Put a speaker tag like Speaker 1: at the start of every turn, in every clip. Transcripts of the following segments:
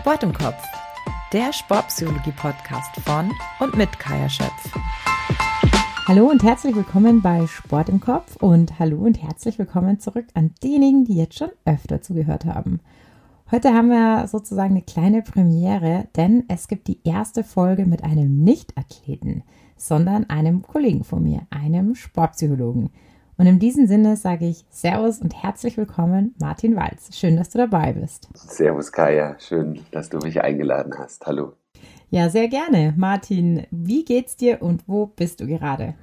Speaker 1: Sport im Kopf, der Sportpsychologie-Podcast von und mit Kaya Schöpf.
Speaker 2: Hallo und herzlich willkommen bei Sport im Kopf und hallo und herzlich willkommen zurück an diejenigen, die jetzt schon öfter zugehört haben. Heute haben wir sozusagen eine kleine Premiere, denn es gibt die erste Folge mit einem Nicht-Athleten, sondern einem Kollegen von mir, einem Sportpsychologen. Und in diesem Sinne sage ich Servus und herzlich willkommen, Martin Walz. Schön, dass du dabei bist.
Speaker 3: Servus, Kaya. Schön, dass du mich eingeladen hast. Hallo.
Speaker 2: Ja, sehr gerne. Martin, wie geht's dir und wo bist du gerade?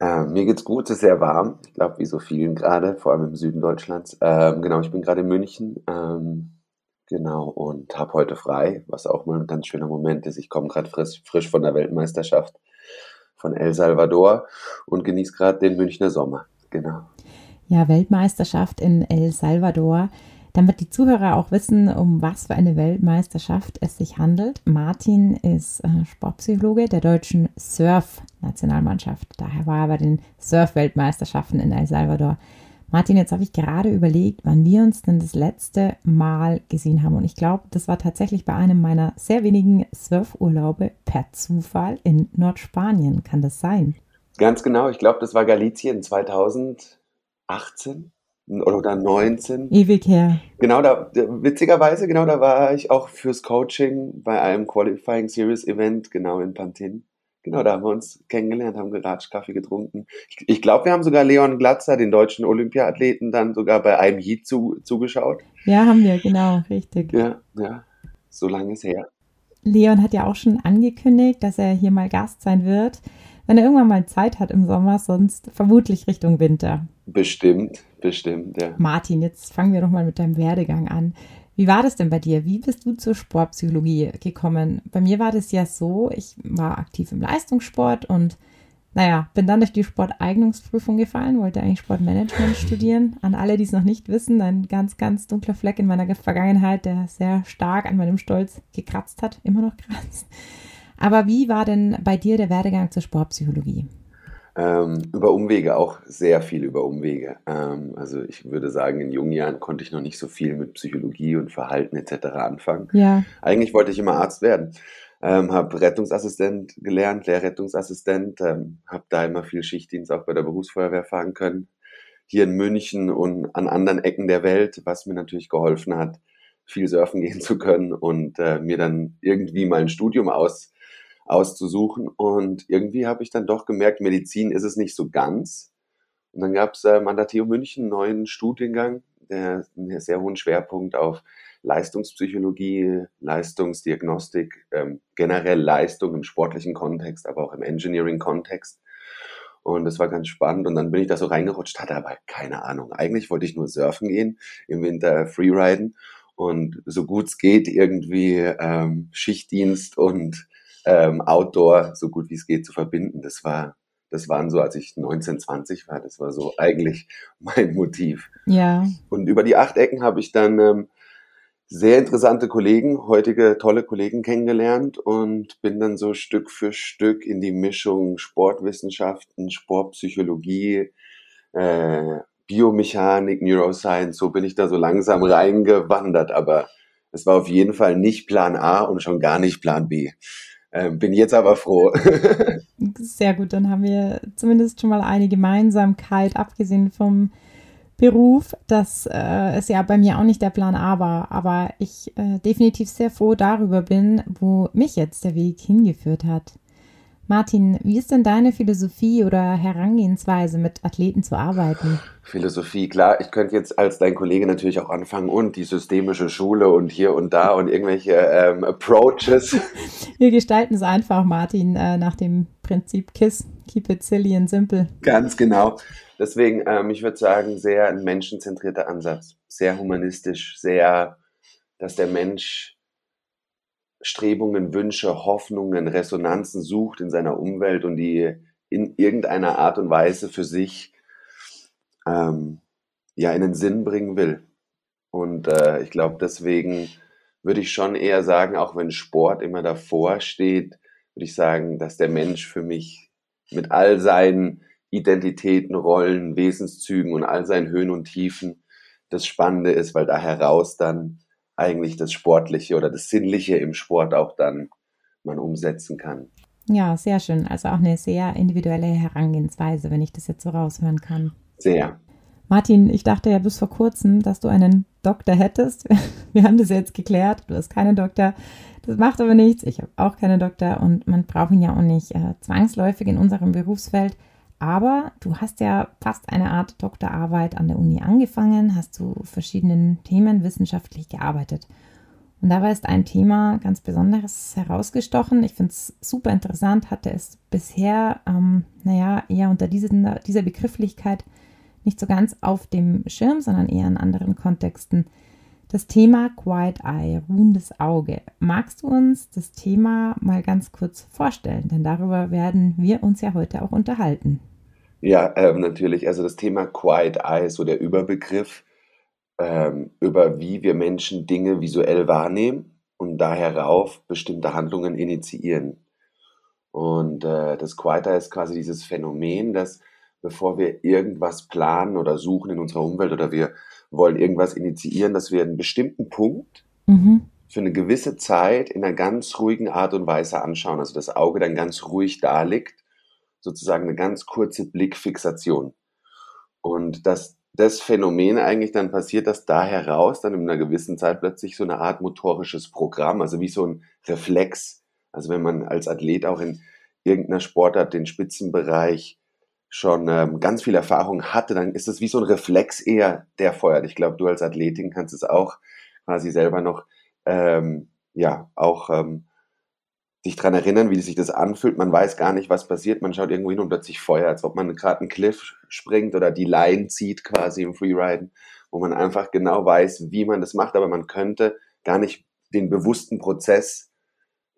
Speaker 3: Äh, mir geht's gut, es ist sehr warm. Ich glaube, wie so vielen gerade, vor allem im Süden Deutschlands. Ähm, genau, ich bin gerade in München. Ähm, genau, und habe heute frei, was auch mal ein ganz schöner Moment ist. Ich komme gerade frisch, frisch von der Weltmeisterschaft von El Salvador und genieße gerade den Münchner Sommer. Genau.
Speaker 2: Ja, Weltmeisterschaft in El Salvador. Damit die Zuhörer auch wissen, um was für eine Weltmeisterschaft es sich handelt. Martin ist äh, Sportpsychologe der deutschen Surf-Nationalmannschaft. Daher war er bei den Surf-Weltmeisterschaften in El Salvador. Martin, jetzt habe ich gerade überlegt, wann wir uns denn das letzte Mal gesehen haben. Und ich glaube, das war tatsächlich bei einem meiner sehr wenigen Surfurlaube per Zufall in Nordspanien. Kann das sein?
Speaker 3: Ganz genau. Ich glaube, das war Galicien 2018 oder 19.
Speaker 2: Ewig her.
Speaker 3: Genau, da, witzigerweise, genau, da war ich auch fürs Coaching bei einem Qualifying Series Event, genau in Pantin. Genau, da haben wir uns kennengelernt, haben geratscht, Kaffee getrunken. Ich, ich glaube, wir haben sogar Leon Glatzer, den deutschen Olympiathleten, dann sogar bei einem Heat zu, zugeschaut.
Speaker 2: Ja, haben wir, genau, richtig.
Speaker 3: Ja, ja, so lange ist her.
Speaker 2: Leon hat ja auch schon angekündigt, dass er hier mal Gast sein wird, wenn er irgendwann mal Zeit hat im Sommer, sonst vermutlich Richtung Winter.
Speaker 3: Bestimmt, bestimmt, ja.
Speaker 2: Martin, jetzt fangen wir doch mal mit deinem Werdegang an. Wie war das denn bei dir? Wie bist du zur Sportpsychologie gekommen? Bei mir war das ja so, ich war aktiv im Leistungssport und naja, bin dann durch die Sporteignungsprüfung gefallen, wollte eigentlich Sportmanagement studieren. An alle, die es noch nicht wissen, ein ganz, ganz dunkler Fleck in meiner Vergangenheit, der sehr stark an meinem Stolz gekratzt hat, immer noch kratzt. Aber wie war denn bei dir der Werdegang zur Sportpsychologie?
Speaker 3: Ähm, über Umwege auch sehr viel über Umwege. Ähm, also ich würde sagen, in jungen Jahren konnte ich noch nicht so viel mit Psychologie und Verhalten etc. anfangen.
Speaker 2: Ja.
Speaker 3: Eigentlich wollte ich immer Arzt werden. Ähm, habe Rettungsassistent gelernt, Lehrrettungsassistent, ähm, habe da immer viel Schichtdienst auch bei der Berufsfeuerwehr fahren können. Hier in München und an anderen Ecken der Welt, was mir natürlich geholfen hat, viel surfen gehen zu können und äh, mir dann irgendwie mal ein Studium aus auszusuchen. Und irgendwie habe ich dann doch gemerkt, Medizin ist es nicht so ganz. Und dann gab es ähm, an der TU München einen neuen Studiengang, der einen sehr hohen Schwerpunkt auf Leistungspsychologie, Leistungsdiagnostik, ähm, generell Leistung im sportlichen Kontext, aber auch im Engineering-Kontext. Und das war ganz spannend. Und dann bin ich da so reingerutscht, hatte aber keine Ahnung. Eigentlich wollte ich nur surfen gehen, im Winter freeriden und so gut es geht irgendwie ähm, Schichtdienst und ähm, Outdoor so gut wie es geht zu verbinden. Das war, das waren so, als ich 19, 20 war, das war so eigentlich mein Motiv.
Speaker 2: Ja.
Speaker 3: Und über die acht Ecken habe ich dann ähm, sehr interessante Kollegen, heutige tolle Kollegen kennengelernt und bin dann so Stück für Stück in die Mischung Sportwissenschaften, Sportpsychologie, äh, Biomechanik, Neuroscience, so bin ich da so langsam reingewandert, aber es war auf jeden Fall nicht Plan A und schon gar nicht Plan B. Ähm, bin jetzt aber froh.
Speaker 2: Sehr gut, dann haben wir zumindest schon mal eine Gemeinsamkeit, abgesehen vom Beruf, dass äh, es ja bei mir auch nicht der Plan A war, aber ich äh, definitiv sehr froh darüber bin, wo mich jetzt der Weg hingeführt hat. Martin, wie ist denn deine Philosophie oder Herangehensweise, mit Athleten zu arbeiten?
Speaker 3: Philosophie, klar, ich könnte jetzt als dein Kollege natürlich auch anfangen und die systemische Schule und hier und da und irgendwelche ähm, Approaches.
Speaker 2: Wir gestalten es einfach, Martin, äh, nach dem Prinzip KISS, Keep it silly and simple.
Speaker 3: Ganz genau. Deswegen, ähm, ich würde sagen, sehr ein menschenzentrierter Ansatz, sehr humanistisch, sehr, dass der Mensch Strebungen, Wünsche, Hoffnungen, Resonanzen sucht in seiner Umwelt und die in irgendeiner Art und Weise für sich ähm, ja in den Sinn bringen will. Und äh, ich glaube, deswegen würde ich schon eher sagen, auch wenn Sport immer davor steht, würde ich sagen, dass der Mensch für mich mit all seinen Identitäten, Rollen, Wesenszügen und all seinen Höhen und Tiefen das Spannende ist, weil da heraus dann eigentlich das Sportliche oder das Sinnliche im Sport auch dann man umsetzen kann.
Speaker 2: Ja, sehr schön. Also auch eine sehr individuelle Herangehensweise, wenn ich das jetzt so raushören kann.
Speaker 3: Sehr.
Speaker 2: Martin, ich dachte ja bis vor kurzem, dass du einen Doktor hättest. Wir haben das jetzt geklärt. Du hast keinen Doktor. Das macht aber nichts. Ich habe auch keinen Doktor und man braucht ihn ja auch nicht äh, zwangsläufig in unserem Berufsfeld. Aber du hast ja fast eine Art Doktorarbeit an der Uni angefangen, hast zu verschiedenen Themen wissenschaftlich gearbeitet. Und dabei ist ein Thema ganz Besonderes herausgestochen. Ich finde es super interessant, hatte es bisher, ähm, naja, eher unter diesen, dieser Begrifflichkeit nicht so ganz auf dem Schirm, sondern eher in anderen Kontexten. Das Thema Quiet Eye, ruhendes Auge. Magst du uns das Thema mal ganz kurz vorstellen? Denn darüber werden wir uns ja heute auch unterhalten.
Speaker 3: Ja, ähm, natürlich. Also das Thema Quiet Eye, so der Überbegriff ähm, über wie wir Menschen Dinge visuell wahrnehmen und da herauf bestimmte Handlungen initiieren. Und äh, das Quieter ist quasi dieses Phänomen, dass bevor wir irgendwas planen oder suchen in unserer Umwelt oder wir wollen irgendwas initiieren, dass wir einen bestimmten Punkt mhm. für eine gewisse Zeit in einer ganz ruhigen Art und Weise anschauen. Also das Auge dann ganz ruhig da liegt, sozusagen eine ganz kurze Blickfixation. Und dass das Phänomen eigentlich dann passiert, dass da heraus dann in einer gewissen Zeit plötzlich so eine Art motorisches Programm, also wie so ein Reflex. Also wenn man als Athlet auch in irgendeiner Sportart den Spitzenbereich schon ähm, ganz viel Erfahrung hatte, dann ist es wie so ein Reflex eher, der feuert. Ich glaube, du als Athletin kannst es auch quasi selber noch, ähm, ja, auch ähm, sich dran erinnern, wie sich das anfühlt. Man weiß gar nicht, was passiert. Man schaut irgendwo hin und plötzlich Feuer, als ob man gerade einen Cliff springt oder die Line zieht quasi im Freeriden, wo man einfach genau weiß, wie man das macht, aber man könnte gar nicht den bewussten Prozess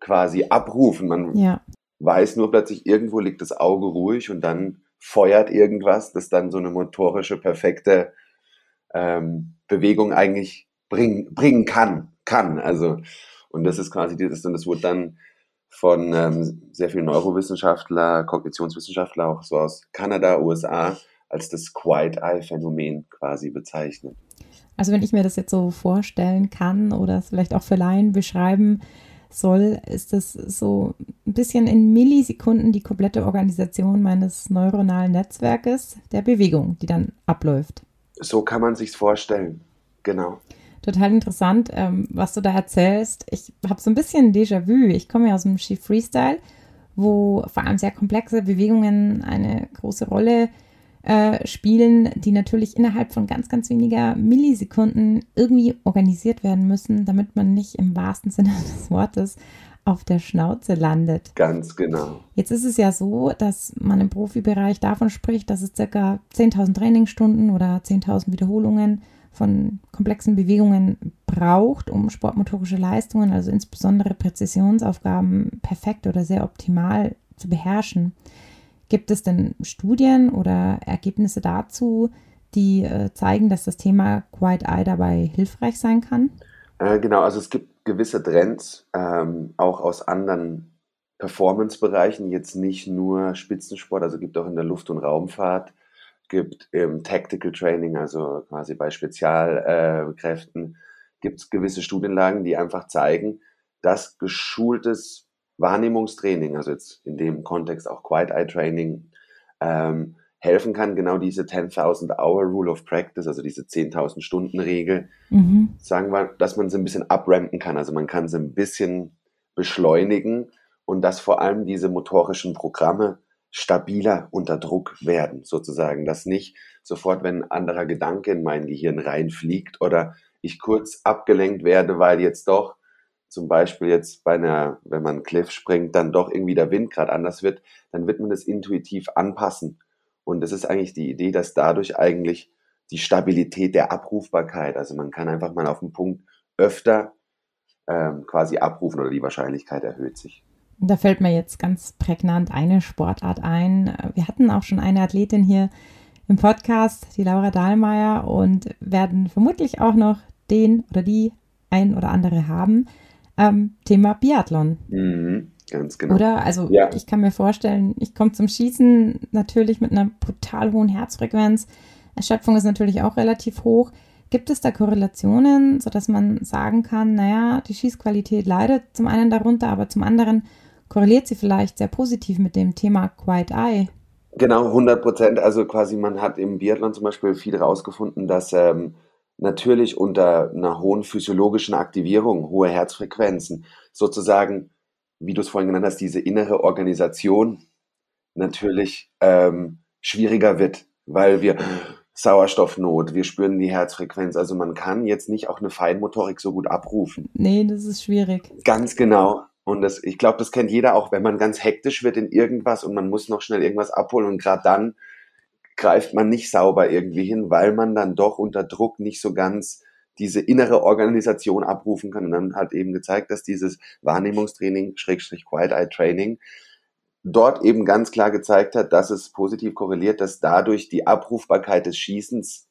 Speaker 3: quasi abrufen. Man ja. weiß nur plötzlich, irgendwo liegt das Auge ruhig und dann feuert irgendwas, das dann so eine motorische, perfekte ähm, Bewegung eigentlich bringen, bringen kann, kann. Also, und das ist quasi dieses, und das wurde dann von ähm, sehr vielen Neurowissenschaftler, Kognitionswissenschaftler, auch so aus Kanada, USA, als das Quiet Eye Phänomen quasi bezeichnet.
Speaker 2: Also wenn ich mir das jetzt so vorstellen kann oder es vielleicht auch für Laien beschreiben soll, ist das so ein bisschen in Millisekunden die komplette Organisation meines neuronalen Netzwerkes der Bewegung, die dann abläuft.
Speaker 3: So kann man sich's vorstellen. Genau
Speaker 2: total interessant, ähm, was du da erzählst. Ich habe so ein bisschen Déjà-vu. Ich komme ja aus dem Ski Freestyle, wo vor allem sehr komplexe Bewegungen eine große Rolle äh, spielen, die natürlich innerhalb von ganz, ganz weniger Millisekunden irgendwie organisiert werden müssen, damit man nicht im wahrsten Sinne des Wortes auf der Schnauze landet.
Speaker 3: Ganz genau.
Speaker 2: Jetzt ist es ja so, dass man im Profibereich davon spricht, dass es circa 10.000 Trainingsstunden oder 10.000 Wiederholungen von komplexen Bewegungen braucht, um sportmotorische Leistungen, also insbesondere Präzisionsaufgaben, perfekt oder sehr optimal zu beherrschen. Gibt es denn Studien oder Ergebnisse dazu, die äh, zeigen, dass das Thema Quiet Eye dabei hilfreich sein kann?
Speaker 3: Äh, genau, also es gibt gewisse Trends, ähm, auch aus anderen Performance-Bereichen, jetzt nicht nur Spitzensport, also gibt auch in der Luft- und Raumfahrt gibt im Tactical Training, also quasi bei Spezialkräften, gibt es gewisse Studienlagen, die einfach zeigen, dass geschultes Wahrnehmungstraining, also jetzt in dem Kontext auch Quiet Eye Training, ähm, helfen kann, genau diese 10.000 Hour Rule of Practice, also diese 10.000 Stunden Regel, mhm. sagen wir, dass man sie ein bisschen abrampen kann. Also man kann sie ein bisschen beschleunigen und dass vor allem diese motorischen Programme stabiler unter Druck werden, sozusagen, dass nicht sofort, wenn ein anderer Gedanke in mein Gehirn reinfliegt oder ich kurz abgelenkt werde, weil jetzt doch zum Beispiel jetzt bei einer, wenn man einen Cliff springt, dann doch irgendwie der Wind gerade anders wird, dann wird man das intuitiv anpassen. Und das ist eigentlich die Idee, dass dadurch eigentlich die Stabilität der Abrufbarkeit, also man kann einfach mal auf den Punkt öfter ähm, quasi abrufen oder die Wahrscheinlichkeit erhöht sich.
Speaker 2: Da fällt mir jetzt ganz prägnant eine Sportart ein. Wir hatten auch schon eine Athletin hier im Podcast, die Laura Dahlmeier, und werden vermutlich auch noch den oder die ein oder andere haben. Ähm, Thema Biathlon.
Speaker 3: Mhm, ganz genau.
Speaker 2: Oder? Also ja. ich kann mir vorstellen, ich komme zum Schießen natürlich mit einer brutal hohen Herzfrequenz. Erschöpfung ist natürlich auch relativ hoch. Gibt es da Korrelationen, sodass man sagen kann, naja, die Schießqualität leidet zum einen darunter, aber zum anderen korreliert sie vielleicht sehr positiv mit dem Thema Quiet Eye?
Speaker 3: Genau, 100 Prozent. Also quasi, man hat im Biathlon zum Beispiel viel herausgefunden, dass ähm, natürlich unter einer hohen physiologischen Aktivierung, hohe Herzfrequenzen, sozusagen, wie du es vorhin genannt hast, diese innere Organisation natürlich ähm, schwieriger wird, weil wir Sauerstoffnot, wir spüren die Herzfrequenz. Also man kann jetzt nicht auch eine Feinmotorik so gut abrufen.
Speaker 2: Nee, das ist schwierig.
Speaker 3: Ganz genau. Und das, ich glaube, das kennt jeder auch, wenn man ganz hektisch wird in irgendwas und man muss noch schnell irgendwas abholen und gerade dann greift man nicht sauber irgendwie hin, weil man dann doch unter Druck nicht so ganz diese innere Organisation abrufen kann. Und dann hat eben gezeigt, dass dieses Wahrnehmungstraining, Schrägstrich Quiet Eye Training, dort eben ganz klar gezeigt hat, dass es positiv korreliert, dass dadurch die Abrufbarkeit des Schießens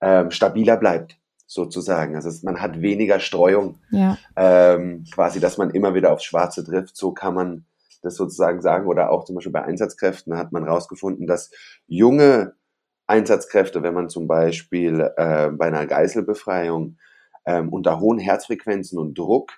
Speaker 3: ähm, stabiler bleibt, sozusagen. Also man hat weniger Streuung,
Speaker 2: ja.
Speaker 3: ähm, quasi, dass man immer wieder aufs Schwarze trifft. So kann man das sozusagen sagen. Oder auch zum Beispiel bei Einsatzkräften hat man herausgefunden, dass junge Einsatzkräfte, wenn man zum Beispiel äh, bei einer Geiselbefreiung ähm, unter hohen Herzfrequenzen und Druck,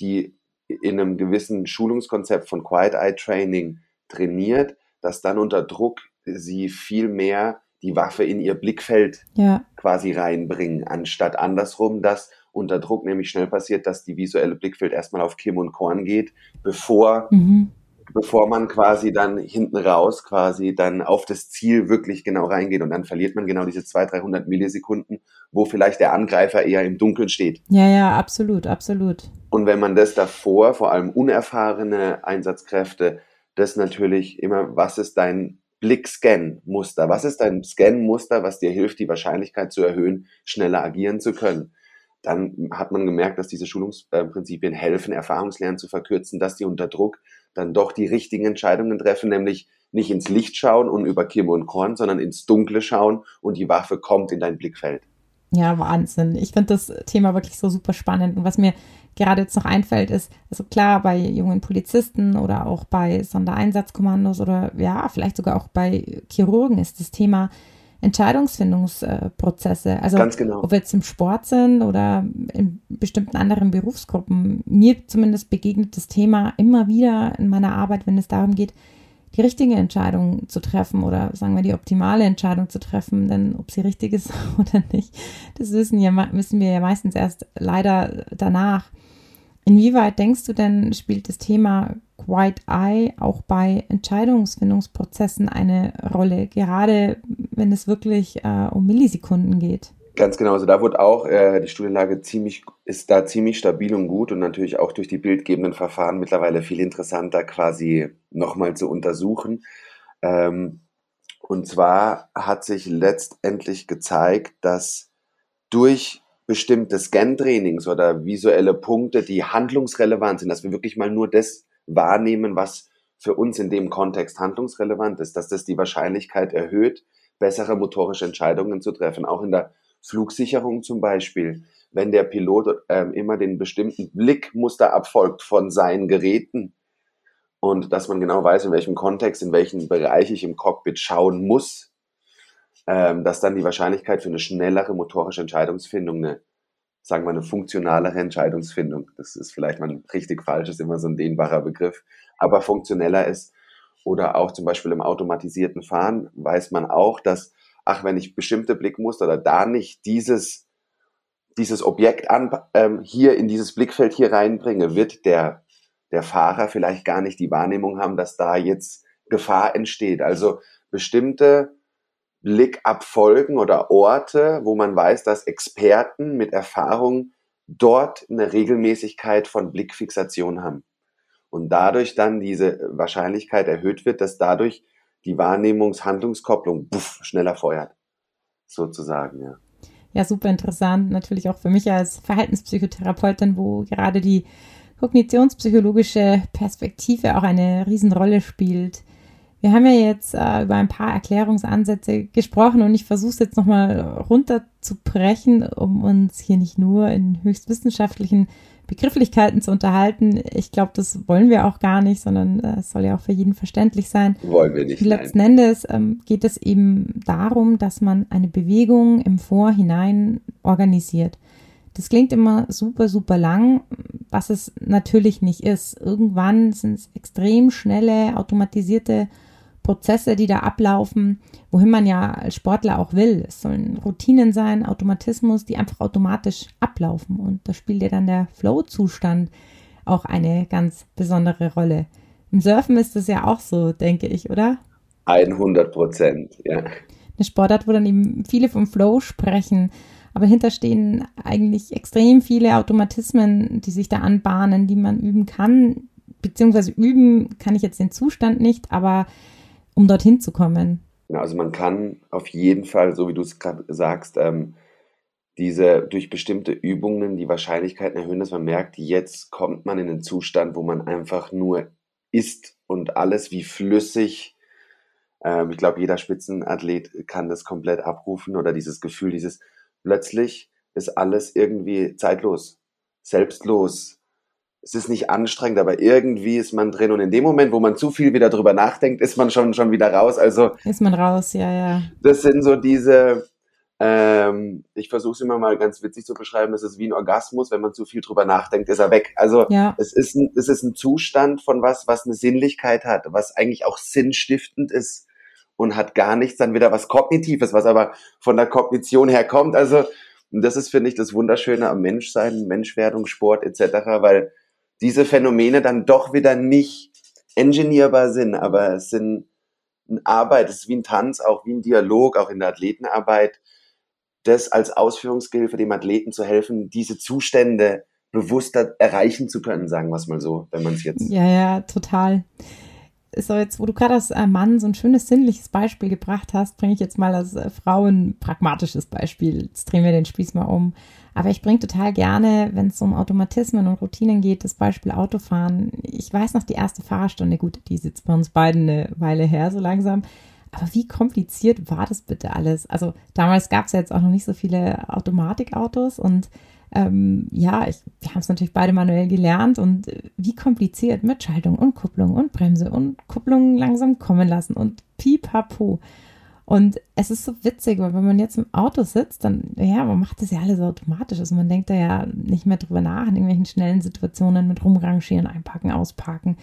Speaker 3: die in einem gewissen Schulungskonzept von Quiet Eye Training trainiert, dass dann unter Druck sie viel mehr die Waffe in ihr Blickfeld
Speaker 2: ja.
Speaker 3: quasi reinbringen, anstatt andersrum, dass unter Druck nämlich schnell passiert, dass die visuelle Blickfeld erstmal auf Kim und Korn geht, bevor, mhm. bevor man quasi dann hinten raus quasi dann auf das Ziel wirklich genau reingeht und dann verliert man genau diese 200, 300 Millisekunden, wo vielleicht der Angreifer eher im Dunkeln steht.
Speaker 2: Ja, ja, absolut, absolut.
Speaker 3: Und wenn man das davor, vor allem unerfahrene Einsatzkräfte, das natürlich immer, was ist dein Blick-Scan-Muster? Was ist dein Scan-Muster, was dir hilft, die Wahrscheinlichkeit zu erhöhen, schneller agieren zu können? Dann hat man gemerkt, dass diese Schulungsprinzipien helfen, Erfahrungslernen zu verkürzen, dass die unter Druck dann doch die richtigen Entscheidungen treffen, nämlich nicht ins Licht schauen und über Kimme und Korn, sondern ins Dunkle schauen und die Waffe kommt in dein Blickfeld.
Speaker 2: Ja, Wahnsinn. Ich finde das Thema wirklich so super spannend. Und was mir gerade jetzt noch einfällt, ist, also klar, bei jungen Polizisten oder auch bei Sondereinsatzkommandos oder ja, vielleicht sogar auch bei Chirurgen ist das Thema Entscheidungsfindungsprozesse. Also
Speaker 3: genau.
Speaker 2: ob wir jetzt im Sport sind oder in bestimmten anderen Berufsgruppen. Mir zumindest begegnet das Thema immer wieder in meiner Arbeit, wenn es darum geht, die richtige Entscheidung zu treffen oder sagen wir die optimale Entscheidung zu treffen, denn ob sie richtig ist oder nicht, das wissen, ja, wissen wir ja meistens erst leider danach. Inwieweit denkst du denn, spielt das Thema Quiet Eye auch bei Entscheidungsfindungsprozessen eine Rolle, gerade wenn es wirklich äh, um Millisekunden geht?
Speaker 3: Ganz genau, also da wurde auch äh, die Studienlage ziemlich, ist da ziemlich stabil und gut und natürlich auch durch die bildgebenden Verfahren mittlerweile viel interessanter quasi nochmal zu untersuchen. Ähm, und zwar hat sich letztendlich gezeigt, dass durch bestimmte Scan-Trainings oder visuelle Punkte, die handlungsrelevant sind, dass wir wirklich mal nur das wahrnehmen, was für uns in dem Kontext handlungsrelevant ist, dass das die Wahrscheinlichkeit erhöht, bessere motorische Entscheidungen zu treffen, auch in der Flugsicherung zum Beispiel, wenn der Pilot ähm, immer den bestimmten Blickmuster abfolgt von seinen Geräten und dass man genau weiß, in welchem Kontext, in welchem Bereich ich im Cockpit schauen muss, ähm, dass dann die Wahrscheinlichkeit für eine schnellere motorische Entscheidungsfindung, eine, sagen wir, eine funktionalere Entscheidungsfindung, das ist vielleicht mal richtig falsch, ist immer so ein dehnbarer Begriff, aber funktioneller ist. Oder auch zum Beispiel im automatisierten Fahren weiß man auch, dass ach, wenn ich bestimmte Blickmuster oder da nicht dieses, dieses Objekt an, ähm, hier in dieses Blickfeld hier reinbringe, wird der, der Fahrer vielleicht gar nicht die Wahrnehmung haben, dass da jetzt Gefahr entsteht. Also bestimmte Blickabfolgen oder Orte, wo man weiß, dass Experten mit Erfahrung dort eine Regelmäßigkeit von Blickfixation haben. Und dadurch dann diese Wahrscheinlichkeit erhöht wird, dass dadurch die Wahrnehmungshandlungskopplung schneller feuert. Sozusagen, ja.
Speaker 2: Ja, super interessant. Natürlich auch für mich als Verhaltenspsychotherapeutin, wo gerade die kognitionspsychologische Perspektive auch eine Riesenrolle spielt. Wir haben ja jetzt äh, über ein paar Erklärungsansätze gesprochen und ich versuche es jetzt nochmal runterzubrechen, um uns hier nicht nur in höchstwissenschaftlichen Begrifflichkeiten zu unterhalten. Ich glaube, das wollen wir auch gar nicht, sondern äh, es soll ja auch für jeden verständlich sein.
Speaker 3: Wollen wir nicht.
Speaker 2: Letzten nein. Endes ähm, geht es eben darum, dass man eine Bewegung im Vorhinein organisiert. Das klingt immer super, super lang, was es natürlich nicht ist. Irgendwann sind es extrem schnelle, automatisierte Prozesse, die da ablaufen, wohin man ja als Sportler auch will. Es sollen Routinen sein, Automatismus, die einfach automatisch ablaufen. Und da spielt ja dann der Flow-Zustand auch eine ganz besondere Rolle. Im Surfen ist das ja auch so, denke ich, oder?
Speaker 3: 100 Prozent, ja.
Speaker 2: Eine Sportart, wo dann eben viele vom Flow sprechen, aber dahinter stehen eigentlich extrem viele Automatismen, die sich da anbahnen, die man üben kann. Beziehungsweise üben kann ich jetzt den Zustand nicht, aber um dorthin zu kommen?
Speaker 3: Also man kann auf jeden Fall, so wie du es gerade sagst, ähm, diese durch bestimmte Übungen die Wahrscheinlichkeiten erhöhen, dass man merkt, jetzt kommt man in einen Zustand, wo man einfach nur isst und alles wie flüssig. Ähm, ich glaube, jeder Spitzenathlet kann das komplett abrufen oder dieses Gefühl, dieses plötzlich ist alles irgendwie zeitlos, selbstlos, es ist nicht anstrengend, aber irgendwie ist man drin. Und in dem Moment, wo man zu viel wieder drüber nachdenkt, ist man schon, schon wieder raus. Also
Speaker 2: ist man raus, ja, ja.
Speaker 3: Das sind so diese, ähm, ich versuche es immer mal ganz witzig zu beschreiben, es ist wie ein Orgasmus, wenn man zu viel drüber nachdenkt, ist er weg. Also ja. es, ist ein, es ist ein Zustand von was, was eine Sinnlichkeit hat, was eigentlich auch sinnstiftend ist und hat gar nichts dann wieder was Kognitives, was aber von der Kognition her kommt. Also das ist, finde ich, das Wunderschöne am Menschsein, Menschwerdung, Sport etc., weil diese Phänomene dann doch wieder nicht engineerbar sind, aber es sind eine Arbeit, es ist wie ein Tanz, auch wie ein Dialog, auch in der Athletenarbeit, das als Ausführungsgehilfe dem Athleten zu helfen, diese Zustände bewusster erreichen zu können, sagen wir es mal so, wenn man es jetzt.
Speaker 2: Ja, ja, total. So, jetzt, wo du gerade als äh, Mann so ein schönes sinnliches Beispiel gebracht hast, bringe ich jetzt mal als äh, Frau ein pragmatisches Beispiel. Jetzt drehen wir den Spieß mal um. Aber ich bringe total gerne, wenn es um Automatismen und Routinen geht, das Beispiel Autofahren. Ich weiß noch die erste Fahrerstunde, gut, die sitzt bei uns beiden eine Weile her, so langsam. Aber wie kompliziert war das bitte alles? Also damals gab es ja jetzt auch noch nicht so viele Automatikautos und ähm, ja, ich, wir haben es natürlich beide manuell gelernt und wie kompliziert mit Schaltung und Kupplung und Bremse und Kupplung langsam kommen lassen und pipapo. Und es ist so witzig, weil wenn man jetzt im Auto sitzt, dann, ja, man macht das ja alles automatisch. Also man denkt da ja nicht mehr drüber nach in irgendwelchen schnellen Situationen mit rumrangieren, einpacken, ausparken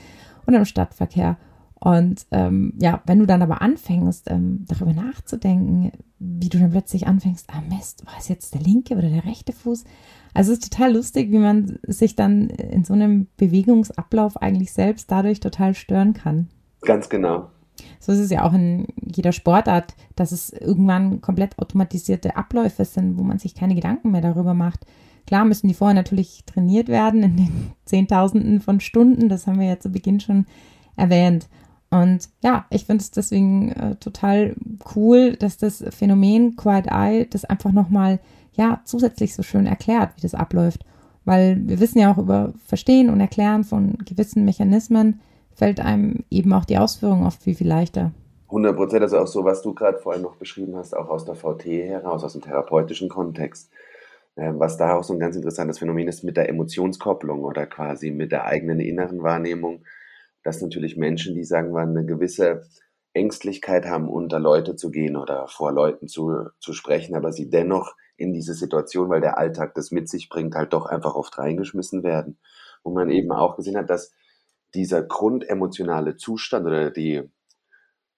Speaker 2: und im Stadtverkehr. Und ähm, ja, wenn du dann aber anfängst, ähm, darüber nachzudenken, wie du dann plötzlich anfängst, ah Mist, war es jetzt der linke oder der rechte Fuß? Also es ist total lustig, wie man sich dann in so einem Bewegungsablauf eigentlich selbst dadurch total stören kann.
Speaker 3: Ganz genau.
Speaker 2: So ist es ja auch in jeder Sportart, dass es irgendwann komplett automatisierte Abläufe sind, wo man sich keine Gedanken mehr darüber macht. Klar müssen die vorher natürlich trainiert werden in den Zehntausenden von Stunden. Das haben wir ja zu Beginn schon erwähnt. Und ja, ich finde es deswegen äh, total cool, dass das Phänomen Quiet Eye das einfach nochmal ja zusätzlich so schön erklärt, wie das abläuft. Weil wir wissen ja auch über Verstehen und Erklären von gewissen Mechanismen, fällt einem eben auch die Ausführung oft viel, viel leichter.
Speaker 3: 100 Prozent, also auch so, was du gerade vorhin noch beschrieben hast, auch aus der VT heraus, aus dem therapeutischen Kontext. Ähm, was da auch so ein ganz interessantes Phänomen ist mit der Emotionskopplung oder quasi mit der eigenen inneren Wahrnehmung, dass natürlich Menschen, die sagen wir eine gewisse Ängstlichkeit haben, unter Leute zu gehen oder vor Leuten zu, zu sprechen, aber sie dennoch in diese Situation, weil der Alltag das mit sich bringt, halt doch einfach oft reingeschmissen werden. Wo man eben auch gesehen hat, dass dieser grundemotionale Zustand oder die,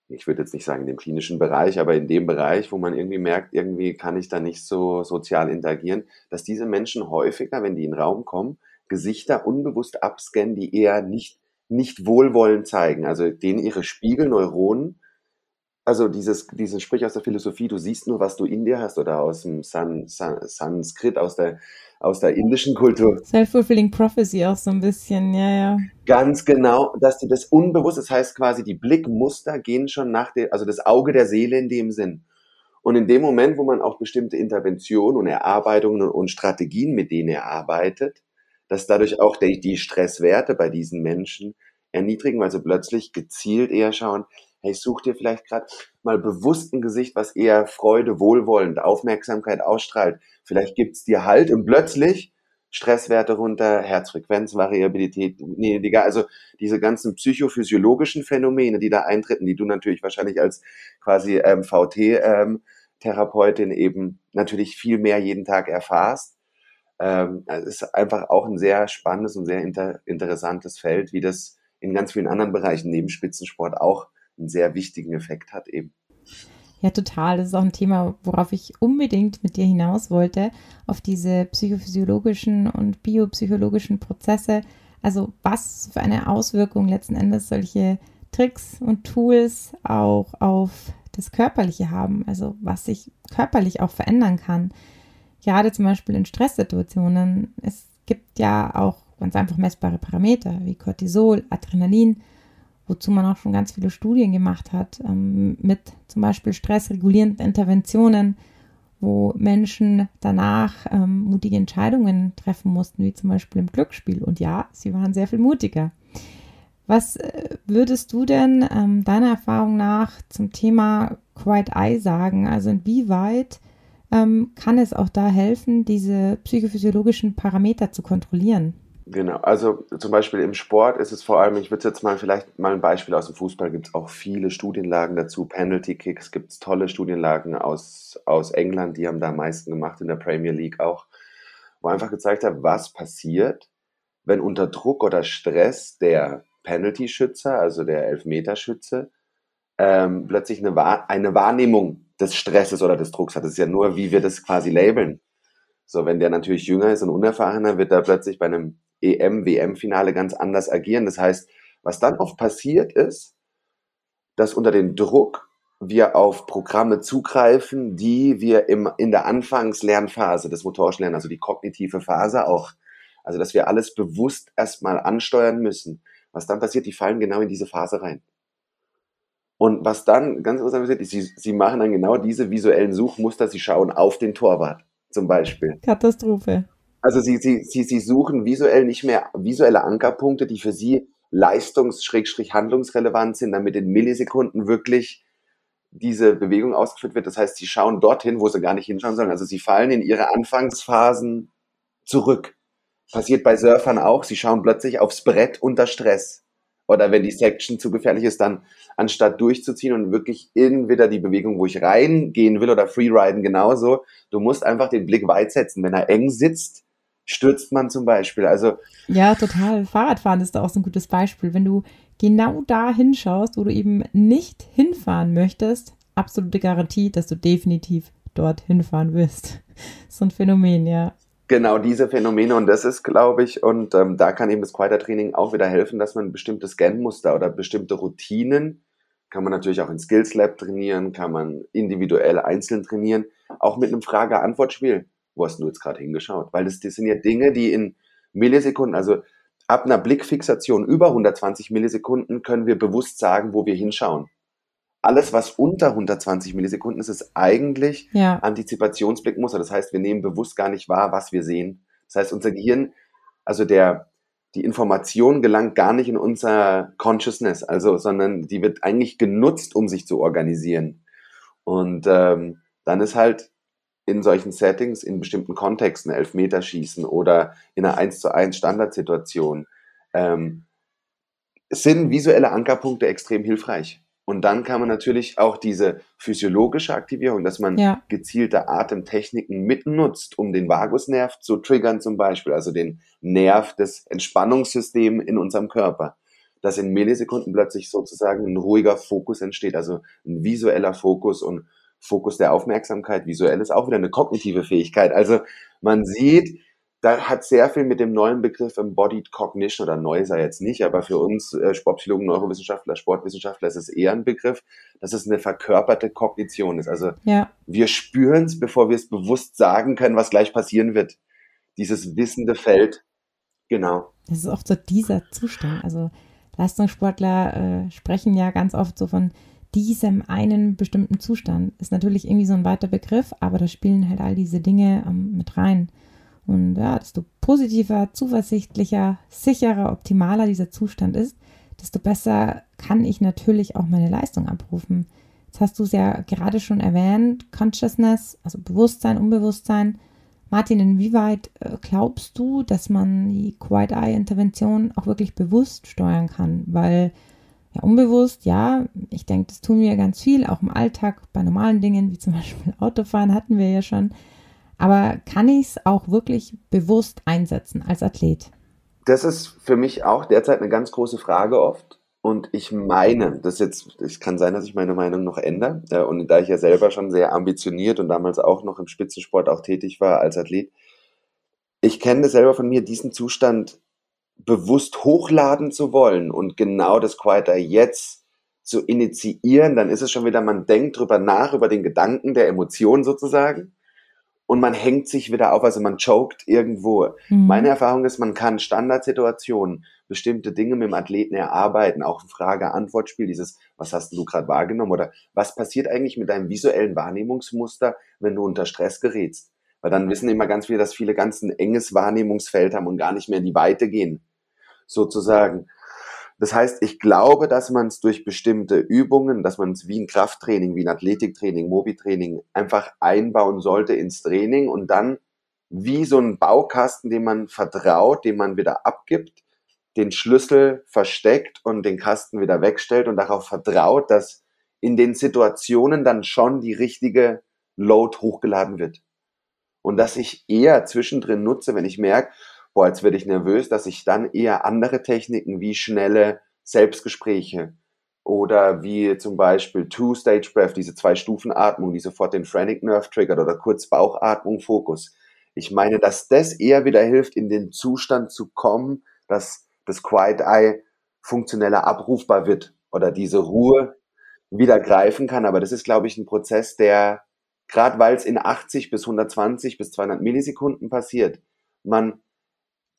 Speaker 3: ich würde jetzt nicht sagen in dem klinischen Bereich, aber in dem Bereich, wo man irgendwie merkt, irgendwie kann ich da nicht so sozial interagieren, dass diese Menschen häufiger, wenn die in den Raum kommen, Gesichter unbewusst abscannen, die eher nicht, nicht wohlwollend zeigen. Also denen ihre Spiegelneuronen also dieses, dieses Sprich aus der Philosophie, du siehst nur, was du in dir hast, oder aus dem San, San, Sanskrit, aus der, aus der indischen Kultur.
Speaker 2: Self-fulfilling Prophecy auch so ein bisschen, ja, ja.
Speaker 3: Ganz genau, dass du das unbewusst, das heißt quasi, die Blickmuster gehen schon nach der, also das Auge der Seele in dem Sinn. Und in dem Moment, wo man auch bestimmte Interventionen und Erarbeitungen und Strategien, mit denen er arbeitet, dass dadurch auch die, die Stresswerte bei diesen Menschen erniedrigen, weil sie plötzlich gezielt eher schauen, hey, such dir vielleicht gerade mal bewusst ein Gesicht, was eher Freude, Wohlwollend, Aufmerksamkeit ausstrahlt. Vielleicht gibt's dir halt und plötzlich Stresswerte runter, Herzfrequenzvariabilität, nee, egal, also diese ganzen psychophysiologischen Phänomene, die da eintreten, die du natürlich wahrscheinlich als quasi ähm, VT-Therapeutin ähm, eben natürlich viel mehr jeden Tag erfahrst. Ähm, es ist einfach auch ein sehr spannendes und sehr inter interessantes Feld, wie das in ganz vielen anderen Bereichen neben Spitzensport auch einen sehr wichtigen Effekt hat eben.
Speaker 2: Ja, total. Das ist auch ein Thema, worauf ich unbedingt mit dir hinaus wollte, auf diese psychophysiologischen und biopsychologischen Prozesse. Also was für eine Auswirkung letzten Endes solche Tricks und Tools auch auf das Körperliche haben, also was sich körperlich auch verändern kann. Gerade zum Beispiel in Stresssituationen. Es gibt ja auch ganz einfach messbare Parameter wie Cortisol, Adrenalin, wozu man auch schon ganz viele Studien gemacht hat, ähm, mit zum Beispiel stressregulierenden Interventionen, wo Menschen danach ähm, mutige Entscheidungen treffen mussten, wie zum Beispiel im Glücksspiel. Und ja, sie waren sehr viel mutiger. Was äh, würdest du denn ähm, deiner Erfahrung nach zum Thema Quiet Eye sagen? Also inwieweit ähm, kann es auch da helfen, diese psychophysiologischen Parameter zu kontrollieren?
Speaker 3: Genau, also zum Beispiel im Sport ist es vor allem, ich würde jetzt mal vielleicht mal ein Beispiel aus dem Fußball, gibt es auch viele Studienlagen dazu, Penalty Kicks, gibt es tolle Studienlagen aus, aus England, die haben da am meisten gemacht in der Premier League auch, wo einfach gezeigt hat, was passiert, wenn unter Druck oder Stress der Penalty-Schützer, also der Elfmeterschütze, ähm, plötzlich eine, eine Wahrnehmung des Stresses oder des Drucks hat. Das ist ja nur, wie wir das quasi labeln. So, wenn der natürlich jünger ist und unerfahrener, wird er plötzlich bei einem EM, WM-Finale ganz anders agieren. Das heißt, was dann oft passiert ist, dass unter dem Druck wir auf Programme zugreifen, die wir im, in der Anfangslernphase des motorischen Lernens, also die kognitive Phase auch, also dass wir alles bewusst erstmal ansteuern müssen. Was dann passiert, die fallen genau in diese Phase rein. Und was dann ganz interessant passiert, sie, sie machen dann genau diese visuellen Suchmuster, sie schauen auf den Torwart zum Beispiel.
Speaker 2: Katastrophe.
Speaker 3: Also sie, sie, sie, sie suchen visuell nicht mehr visuelle Ankerpunkte, die für sie leistungs-handlungsrelevant sind, damit in Millisekunden wirklich diese Bewegung ausgeführt wird. Das heißt, sie schauen dorthin, wo sie gar nicht hinschauen sollen. Also sie fallen in ihre Anfangsphasen zurück. Passiert bei Surfern auch. Sie schauen plötzlich aufs Brett unter Stress. Oder wenn die Section zu gefährlich ist, dann anstatt durchzuziehen und wirklich in wieder die Bewegung, wo ich reingehen will oder Freeriden genauso, du musst einfach den Blick weit setzen. Wenn er eng sitzt, stürzt man zum Beispiel. Also
Speaker 2: ja, total. Fahrradfahren ist da auch so ein gutes Beispiel. Wenn du genau da hinschaust, wo du eben nicht hinfahren möchtest, absolute Garantie, dass du definitiv dort hinfahren wirst. So ein Phänomen, ja.
Speaker 3: Genau, diese Phänomene und das ist, glaube ich, und ähm, da kann eben das Quieter-Training auch wieder helfen, dass man bestimmte Scan-Muster oder bestimmte Routinen, kann man natürlich auch in Skills Lab trainieren, kann man individuell einzeln trainieren, auch mit einem Frage-Antwort-Spiel wo hast du jetzt gerade hingeschaut? Weil das, das sind ja Dinge, die in Millisekunden, also ab einer Blickfixation über 120 Millisekunden können wir bewusst sagen, wo wir hinschauen. Alles, was unter 120 Millisekunden ist, ist eigentlich ja. Antizipationsblickmuster. Das heißt, wir nehmen bewusst gar nicht wahr, was wir sehen. Das heißt, unser Gehirn, also der, die Information gelangt gar nicht in unser Consciousness, also, sondern die wird eigentlich genutzt, um sich zu organisieren. Und ähm, dann ist halt in solchen Settings, in bestimmten Kontexten, Elfmeterschießen oder in einer 1 zu 1 Standardsituation, ähm, sind visuelle Ankerpunkte extrem hilfreich. Und dann kann man natürlich auch diese physiologische Aktivierung, dass man ja. gezielte Atemtechniken mitnutzt, um den Vagusnerv zu triggern zum Beispiel, also den Nerv des Entspannungssystems in unserem Körper, dass in Millisekunden plötzlich sozusagen ein ruhiger Fokus entsteht, also ein visueller Fokus und Fokus der Aufmerksamkeit. Visuell ist auch wieder eine kognitive Fähigkeit. Also man sieht, da hat sehr viel mit dem neuen Begriff Embodied Cognition oder neu sei jetzt nicht, aber für uns äh, Sportpsychologen, Neurowissenschaftler, Sportwissenschaftler ist es eher ein Begriff, dass es eine verkörperte Kognition ist. Also ja. wir spüren es, bevor wir es bewusst sagen können, was gleich passieren wird. Dieses wissende Feld. Genau.
Speaker 2: Das ist auch so dieser Zustand. Also Leistungssportler äh, sprechen ja ganz oft so von diesem einen bestimmten Zustand. Ist natürlich irgendwie so ein weiter Begriff, aber da spielen halt all diese Dinge ähm, mit rein. Und ja, desto positiver, zuversichtlicher, sicherer, optimaler dieser Zustand ist, desto besser kann ich natürlich auch meine Leistung abrufen. Jetzt hast du es ja gerade schon erwähnt, Consciousness, also Bewusstsein, Unbewusstsein. Martin, inwieweit äh, glaubst du, dass man die Quiet Eye Intervention auch wirklich bewusst steuern kann? Weil ja, unbewusst, ja, ich denke, das tun wir ganz viel, auch im Alltag, bei normalen Dingen, wie zum Beispiel Autofahren hatten wir ja schon. Aber kann ich es auch wirklich bewusst einsetzen als Athlet?
Speaker 3: Das ist für mich auch derzeit eine ganz große Frage oft. Und ich meine, das jetzt, es kann sein, dass ich meine Meinung noch ändere. Und da ich ja selber schon sehr ambitioniert und damals auch noch im Spitzensport auch tätig war als Athlet, ich kenne selber von mir, diesen Zustand bewusst hochladen zu wollen und genau das Quieter jetzt zu initiieren, dann ist es schon wieder, man denkt drüber nach, über den Gedanken der Emotion sozusagen und man hängt sich wieder auf, also man choked irgendwo. Mhm. Meine Erfahrung ist, man kann Standardsituationen, bestimmte Dinge mit dem Athleten erarbeiten, auch Frage-Antwort-Spiel, dieses, was hast du gerade wahrgenommen oder was passiert eigentlich mit deinem visuellen Wahrnehmungsmuster, wenn du unter Stress gerätst? Weil dann wissen immer ganz viele, dass viele ganz ein enges Wahrnehmungsfeld haben und gar nicht mehr in die Weite gehen, sozusagen. Das heißt, ich glaube, dass man es durch bestimmte Übungen, dass man es wie ein Krafttraining, wie ein Athletiktraining, Mobitraining einfach einbauen sollte ins Training und dann wie so ein Baukasten, den man vertraut, den man wieder abgibt, den Schlüssel versteckt und den Kasten wieder wegstellt und darauf vertraut, dass in den Situationen dann schon die richtige Load hochgeladen wird. Und dass ich eher zwischendrin nutze, wenn ich merke, boah, jetzt werde ich nervös, dass ich dann eher andere Techniken wie schnelle Selbstgespräche oder wie zum Beispiel Two-Stage Breath, diese zwei Stufen Atmung, die sofort den Phrenic Nerve triggert oder kurz Bauchatmung, Fokus. Ich meine, dass das eher wieder hilft, in den Zustand zu kommen, dass das Quiet Eye funktioneller abrufbar wird oder diese Ruhe wieder greifen kann. Aber das ist, glaube ich, ein Prozess, der, gerade weil es in 80 bis 120 bis 200 Millisekunden passiert, man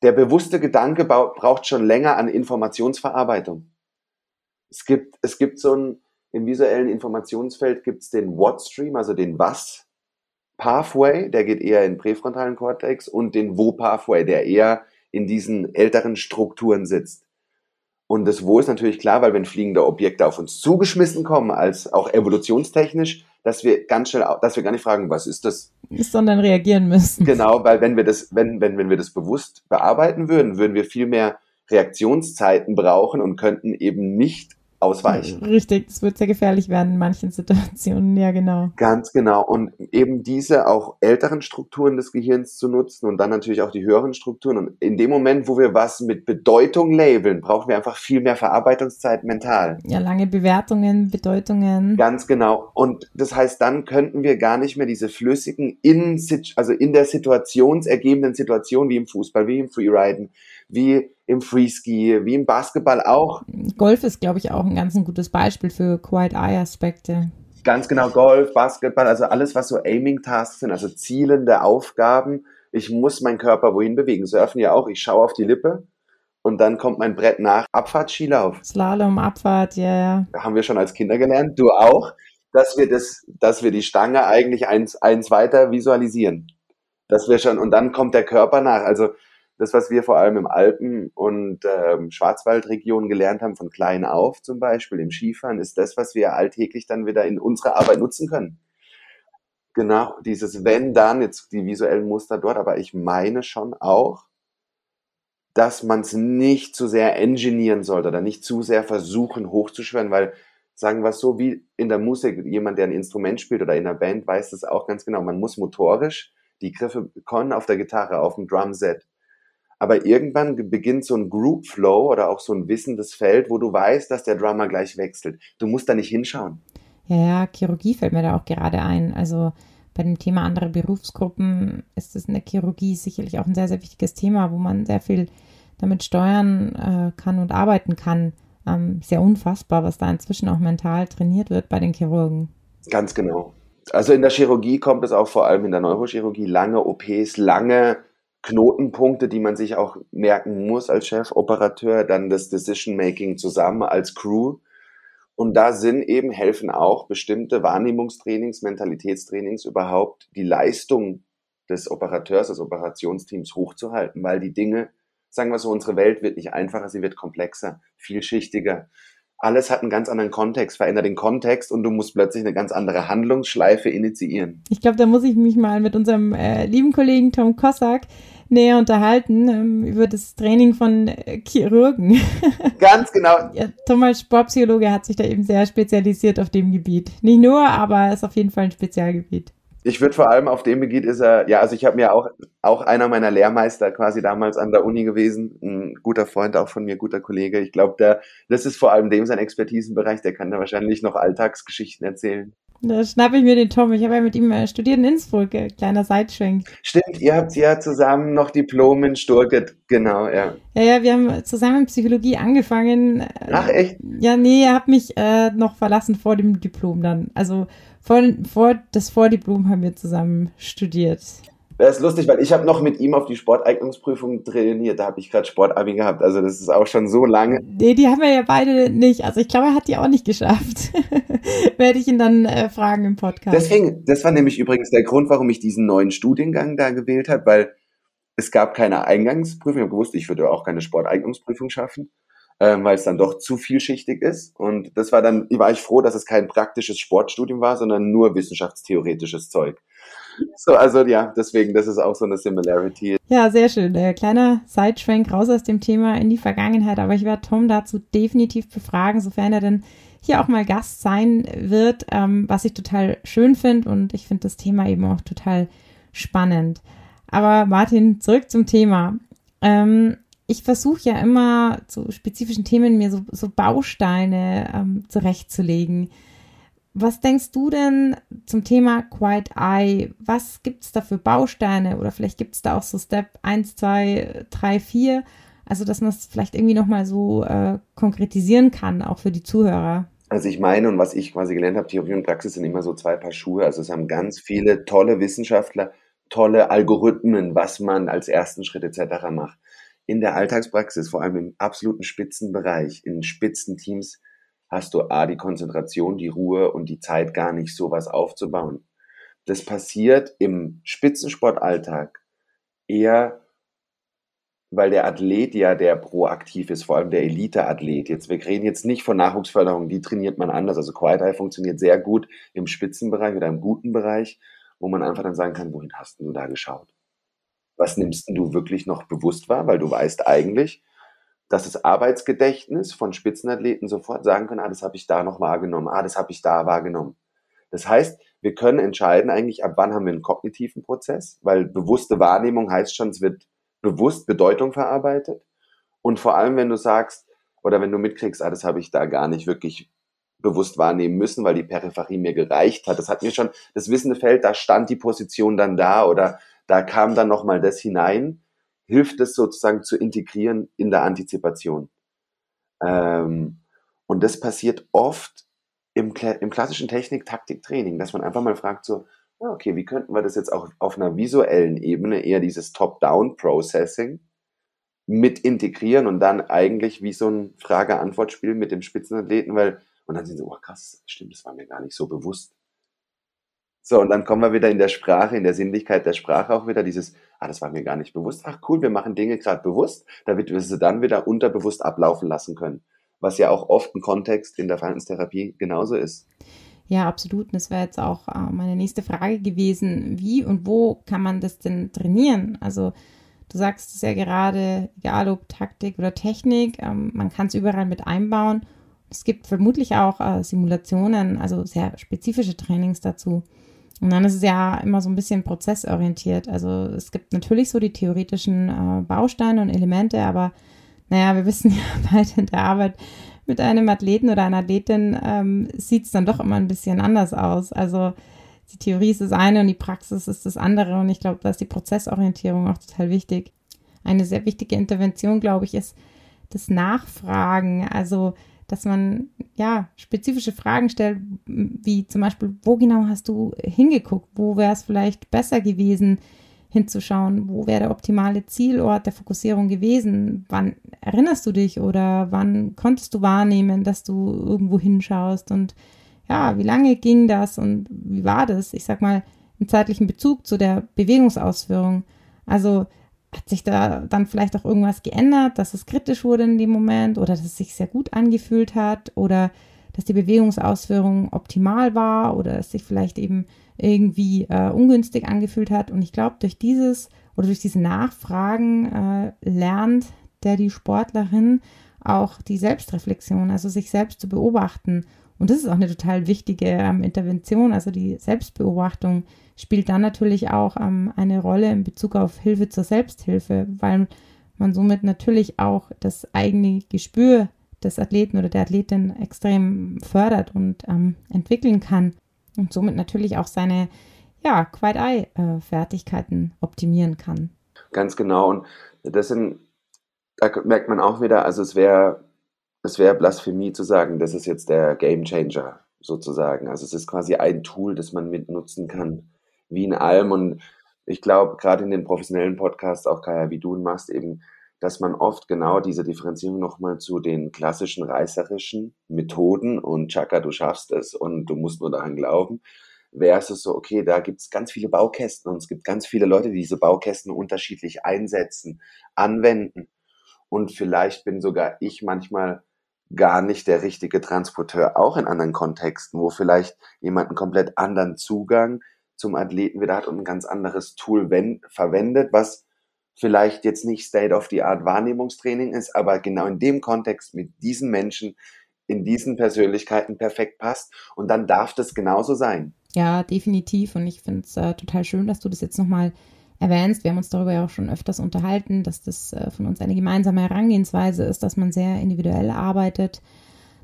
Speaker 3: der bewusste Gedanke braucht schon länger an Informationsverarbeitung. Es gibt, es gibt so ein, im visuellen Informationsfeld gibt es den What-Stream, also den Was Pathway, der geht eher in präfrontalen Kortex und den Wo Pathway, der eher in diesen älteren Strukturen sitzt. Und das Wo ist natürlich klar, weil wenn fliegende Objekte auf uns zugeschmissen kommen, als auch evolutionstechnisch, dass wir ganz schnell, dass wir gar nicht fragen, was ist das?
Speaker 2: Sondern reagieren müssen.
Speaker 3: Genau, weil wenn wir das, wenn, wenn, wenn wir das bewusst bearbeiten würden, würden wir viel mehr Reaktionszeiten brauchen und könnten eben nicht ausweichen.
Speaker 2: Richtig, es wird sehr gefährlich werden in manchen Situationen, ja genau.
Speaker 3: Ganz genau. Und eben diese auch älteren Strukturen des Gehirns zu nutzen und dann natürlich auch die höheren Strukturen. Und in dem Moment, wo wir was mit Bedeutung labeln, brauchen wir einfach viel mehr Verarbeitungszeit mental.
Speaker 2: Ja, lange Bewertungen, Bedeutungen.
Speaker 3: Ganz genau. Und das heißt, dann könnten wir gar nicht mehr diese flüssigen, in, also in der situationsergebenden Situation wie im Fußball, wie im Freeriden, wie im Freeski, wie im Basketball auch.
Speaker 2: Golf ist, glaube ich, auch ein ganz ein gutes Beispiel für Quiet Eye Aspekte.
Speaker 3: Ganz genau, Golf, Basketball, also alles, was so Aiming-Tasks sind, also zielende Aufgaben. Ich muss meinen Körper wohin bewegen. Surfen ja auch, ich schaue auf die Lippe und dann kommt mein Brett nach. Abfahrt, Skilauf.
Speaker 2: Slalom, Abfahrt, ja, yeah.
Speaker 3: ja. Haben wir schon als Kinder gelernt, du auch, dass wir das, dass wir die Stange eigentlich eins, eins weiter visualisieren. Dass wir schon, und dann kommt der Körper nach. Also, das, was wir vor allem im Alpen- und ähm, Schwarzwaldregion gelernt haben, von klein auf zum Beispiel, im Skifahren, ist das, was wir alltäglich dann wieder in unserer Arbeit nutzen können. Genau, dieses wenn, dann, jetzt die visuellen Muster dort, aber ich meine schon auch, dass man es nicht zu sehr engineieren sollte oder nicht zu sehr versuchen hochzuschwören, weil sagen wir es so, wie in der Musik, jemand, der ein Instrument spielt oder in der Band, weiß das auch ganz genau. Man muss motorisch die Griffe können auf der Gitarre, auf dem Drumset aber irgendwann beginnt so ein Group Flow oder auch so ein wissendes Feld, wo du weißt, dass der Drummer gleich wechselt. Du musst da nicht hinschauen.
Speaker 2: Ja, ja, Chirurgie fällt mir da auch gerade ein. Also bei dem Thema andere Berufsgruppen ist es in der Chirurgie sicherlich auch ein sehr, sehr wichtiges Thema, wo man sehr viel damit steuern äh, kann und arbeiten kann. Ähm, sehr unfassbar, was da inzwischen auch mental trainiert wird bei den Chirurgen.
Speaker 3: Ganz genau. Also in der Chirurgie kommt es auch vor allem in der Neurochirurgie lange OPs, lange Knotenpunkte, die man sich auch merken muss als Chefoperateur, dann das Decision Making zusammen als Crew. Und da sind eben, helfen auch bestimmte Wahrnehmungstrainings, Mentalitätstrainings überhaupt, die Leistung des Operateurs, des Operationsteams hochzuhalten, weil die Dinge, sagen wir so, unsere Welt wird nicht einfacher, sie wird komplexer, vielschichtiger. Alles hat einen ganz anderen Kontext, verändert den Kontext und du musst plötzlich eine ganz andere Handlungsschleife initiieren.
Speaker 2: Ich glaube, da muss ich mich mal mit unserem äh, lieben Kollegen Tom Kossack näher unterhalten ähm, über das Training von äh, Chirurgen.
Speaker 3: Ganz genau.
Speaker 2: ja, Thomas Sportpsychologe hat sich da eben sehr spezialisiert auf dem Gebiet. Nicht nur, aber ist auf jeden Fall ein Spezialgebiet.
Speaker 3: Ich würde vor allem auf dem Gebiet ist er, ja, also ich habe mir auch, auch einer meiner Lehrmeister quasi damals an der Uni gewesen, ein guter Freund auch von mir, guter Kollege. Ich glaube, der, das ist vor allem dem sein Expertisenbereich, der kann da wahrscheinlich noch Alltagsgeschichten erzählen.
Speaker 2: Da schnappe ich mir den Tom. Ich habe ja mit ihm äh, studiert in Innsbruck, äh, kleiner Seitschwenk.
Speaker 3: Stimmt, ihr habt ja zusammen noch Diplom in Sturget, genau, ja.
Speaker 2: Ja, ja, wir haben zusammen Psychologie angefangen.
Speaker 3: Ach, echt?
Speaker 2: Ja, nee, er hat mich äh, noch verlassen vor dem Diplom dann. Also vor, vor das Vordiplom haben wir zusammen studiert.
Speaker 3: Das ist lustig, weil ich habe noch mit ihm auf die Sporteignungsprüfung trainiert. Da habe ich gerade Sportabi gehabt. Also das ist auch schon so lange.
Speaker 2: Nee, die haben wir ja beide nicht. Also ich glaube, er hat die auch nicht geschafft. Werde ich ihn dann äh, fragen im Podcast.
Speaker 3: Deswegen, das war nämlich übrigens der Grund, warum ich diesen neuen Studiengang da gewählt habe, weil es gab keine Eingangsprüfung. Ich habe gewusst, ich würde auch keine Sporteignungsprüfung schaffen ähm, weil es dann doch zu vielschichtig ist. Und das war dann, war ich froh, dass es kein praktisches Sportstudium war, sondern nur wissenschaftstheoretisches Zeug. So, also ja, deswegen, das ist auch so eine Similarity.
Speaker 2: Ja, sehr schön. Der kleine Sideschwenk raus aus dem Thema in die Vergangenheit. Aber ich werde Tom dazu definitiv befragen, sofern er denn hier auch mal Gast sein wird, ähm, was ich total schön finde. Und ich finde das Thema eben auch total spannend. Aber Martin, zurück zum Thema. Ähm, ich versuche ja immer zu spezifischen Themen mir so, so Bausteine ähm, zurechtzulegen. Was denkst du denn zum Thema Quiet Eye? Was gibt es da für Bausteine? Oder vielleicht gibt es da auch so Step 1, 2, 3, 4. Also, dass man es vielleicht irgendwie nochmal so äh, konkretisieren kann, auch für die Zuhörer.
Speaker 3: Also ich meine und was ich quasi gelernt habe, Theorie und Praxis sind immer so zwei Paar Schuhe. Also es haben ganz viele tolle Wissenschaftler, tolle Algorithmen, was man als ersten Schritt etc. macht in der Alltagspraxis, vor allem im absoluten Spitzenbereich, in Spitzenteams, hast du A, die Konzentration, die Ruhe und die Zeit gar nicht, sowas aufzubauen. Das passiert im Spitzensportalltag eher, weil der Athlet ja der proaktiv ist, vor allem der Elite-Athlet. Jetzt, wir reden jetzt nicht von Nachwuchsförderung, die trainiert man anders. Also Quiet Eye funktioniert sehr gut im Spitzenbereich oder im guten Bereich, wo man einfach dann sagen kann, wohin hast du da geschaut? Was nimmst du wirklich noch bewusst wahr, weil du weißt eigentlich, dass das Arbeitsgedächtnis von Spitzenathleten sofort sagen können, ah, das habe ich da noch wahrgenommen, ah, das habe ich da wahrgenommen. Das heißt, wir können entscheiden eigentlich, ab wann haben wir einen kognitiven Prozess, weil bewusste Wahrnehmung heißt schon, es wird bewusst Bedeutung verarbeitet. Und vor allem, wenn du sagst, oder wenn du mitkriegst, ah, das habe ich da gar nicht wirklich bewusst wahrnehmen müssen, weil die Peripherie mir gereicht hat. Das hat mir schon, das wissende Feld, da stand die Position dann da oder da kam dann nochmal das hinein, hilft es sozusagen zu integrieren in der Antizipation. Ähm, und das passiert oft im, im klassischen Technik-Taktik-Training, dass man einfach mal fragt so, okay, wie könnten wir das jetzt auch auf einer visuellen Ebene, eher dieses Top-Down-Processing, mit integrieren und dann eigentlich wie so ein Frage-Antwort-Spiel mit dem Spitzenathleten, weil, und dann sind sie, oh krass, stimmt, das war mir gar nicht so bewusst. So, und dann kommen wir wieder in der Sprache, in der Sinnlichkeit der Sprache auch wieder dieses, ah, das war mir gar nicht bewusst. Ach cool, wir machen Dinge gerade bewusst, damit wir sie dann wieder unterbewusst ablaufen lassen können. Was ja auch oft ein Kontext in der Verhaltenstherapie genauso ist.
Speaker 2: Ja, absolut. Und das wäre jetzt auch äh, meine nächste Frage gewesen. Wie und wo kann man das denn trainieren? Also du sagst es ja gerade, egal ob Taktik oder Technik, ähm, man kann es überall mit einbauen. Es gibt vermutlich auch äh, Simulationen, also sehr spezifische Trainings dazu. Und dann ist es ja immer so ein bisschen prozessorientiert. Also es gibt natürlich so die theoretischen äh, Bausteine und Elemente, aber naja, wir wissen ja beide in der Arbeit mit einem Athleten oder einer Athletin ähm, sieht es dann doch immer ein bisschen anders aus. Also die Theorie ist das eine und die Praxis ist das andere. Und ich glaube, da ist die Prozessorientierung auch total wichtig. Eine sehr wichtige Intervention, glaube ich, ist das Nachfragen. Also dass man ja spezifische Fragen stellt, wie zum Beispiel, wo genau hast du hingeguckt? Wo wäre es vielleicht besser gewesen, hinzuschauen? Wo wäre der optimale Zielort der Fokussierung gewesen? Wann erinnerst du dich oder wann konntest du wahrnehmen, dass du irgendwo hinschaust? Und ja, wie lange ging das und wie war das? Ich sag mal, im zeitlichen Bezug zu der Bewegungsausführung. Also hat sich da dann vielleicht auch irgendwas geändert, dass es kritisch wurde in dem Moment oder dass es sich sehr gut angefühlt hat oder dass die Bewegungsausführung optimal war oder es sich vielleicht eben irgendwie äh, ungünstig angefühlt hat. Und ich glaube, durch dieses oder durch diese Nachfragen äh, lernt der die Sportlerin auch die Selbstreflexion, also sich selbst zu beobachten. Und das ist auch eine total wichtige ähm, Intervention. Also die Selbstbeobachtung spielt dann natürlich auch ähm, eine Rolle in Bezug auf Hilfe zur Selbsthilfe, weil man somit natürlich auch das eigene Gespür des Athleten oder der Athletin extrem fördert und ähm, entwickeln kann und somit natürlich auch seine ja, Quite-Eye-Fertigkeiten optimieren kann.
Speaker 3: Ganz genau. Und das sind, da merkt man auch wieder, also es wäre es wäre Blasphemie zu sagen, das ist jetzt der Game Changer sozusagen. Also es ist quasi ein Tool, das man mitnutzen kann, wie in allem. Und ich glaube, gerade in den professionellen Podcasts, auch Kaya, wie du ihn machst, eben dass man oft genau diese Differenzierung nochmal zu den klassischen reißerischen Methoden und Chaka, du schaffst es und du musst nur daran glauben, versus so, okay, da gibt es ganz viele Baukästen und es gibt ganz viele Leute, die diese Baukästen unterschiedlich einsetzen, anwenden. Und vielleicht bin sogar ich manchmal gar nicht der richtige Transporteur, auch in anderen Kontexten, wo vielleicht jemand einen komplett anderen Zugang zum Athleten wieder hat und ein ganz anderes Tool wenn, verwendet, was vielleicht jetzt nicht State-of-the-Art Wahrnehmungstraining ist, aber genau in dem Kontext mit diesen Menschen, in diesen Persönlichkeiten perfekt passt. Und dann darf das genauso sein.
Speaker 2: Ja, definitiv. Und ich finde es äh, total schön, dass du das jetzt nochmal erwähnst. Wir haben uns darüber ja auch schon öfters unterhalten, dass das äh, von uns eine gemeinsame Herangehensweise ist, dass man sehr individuell arbeitet,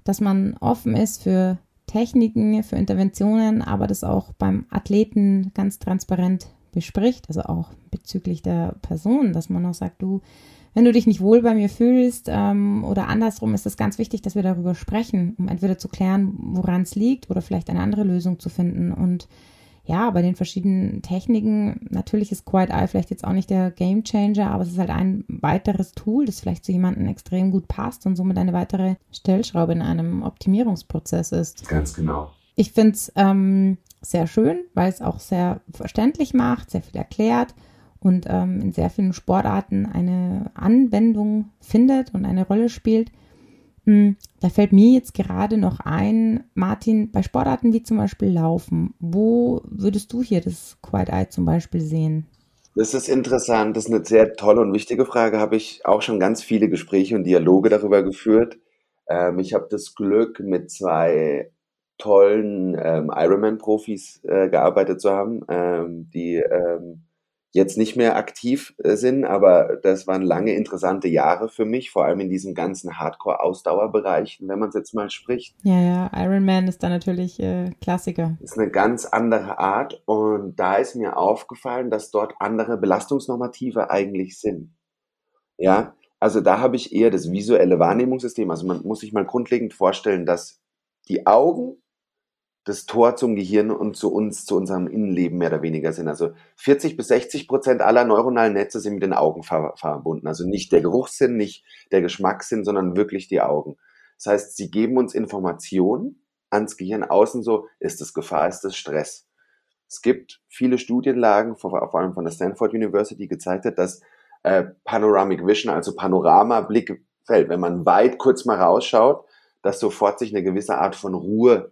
Speaker 2: dass man offen ist für Techniken, für Interventionen, aber das auch beim Athleten ganz transparent bespricht, also auch bezüglich der Person, dass man auch sagt, du, wenn du dich nicht wohl bei mir fühlst ähm, oder andersrum, ist es ganz wichtig, dass wir darüber sprechen, um entweder zu klären, woran es liegt oder vielleicht eine andere Lösung zu finden. Und ja, bei den verschiedenen Techniken, natürlich ist Quiet Eye vielleicht jetzt auch nicht der Game Changer, aber es ist halt ein weiteres Tool, das vielleicht zu jemandem extrem gut passt und somit eine weitere Stellschraube in einem Optimierungsprozess ist.
Speaker 3: Ganz genau.
Speaker 2: Ich finde es ähm, sehr schön, weil es auch sehr verständlich macht, sehr viel erklärt und ähm, in sehr vielen Sportarten eine Anwendung findet und eine Rolle spielt. Hm, da fällt mir jetzt gerade noch ein, Martin, bei Sportarten wie zum Beispiel Laufen, wo würdest du hier das Quiet Eye zum Beispiel sehen?
Speaker 3: Das ist interessant, das ist eine sehr tolle und wichtige Frage. Habe ich auch schon ganz viele Gespräche und Dialoge darüber geführt. Ähm, ich habe das Glück, mit zwei tollen ähm, Ironman-Profis äh, gearbeitet zu haben, ähm, die ähm, jetzt nicht mehr aktiv äh, sind, aber das waren lange interessante Jahre für mich, vor allem in diesem ganzen Hardcore-Ausdauerbereich, wenn man es jetzt mal spricht.
Speaker 2: Ja, ja, Ironman ist da natürlich äh, Klassiker.
Speaker 3: Ist eine ganz andere Art und da ist mir aufgefallen, dass dort andere Belastungsnormative eigentlich sind. Ja, also da habe ich eher das visuelle Wahrnehmungssystem. Also man muss sich mal grundlegend vorstellen, dass die Augen das Tor zum Gehirn und zu uns, zu unserem Innenleben mehr oder weniger sind. Also 40 bis 60 Prozent aller neuronalen Netze sind mit den Augen ver verbunden. Also nicht der Geruchssinn, nicht der Geschmackssinn, sondern wirklich die Augen. Das heißt, sie geben uns Informationen ans Gehirn außen so, ist es Gefahr, ist es Stress. Es gibt viele Studienlagen, vor, allem von der Stanford University, gezeigt hat, dass äh, Panoramic Vision, also Panoramablick fällt. Wenn man weit kurz mal rausschaut, dass sofort sich eine gewisse Art von Ruhe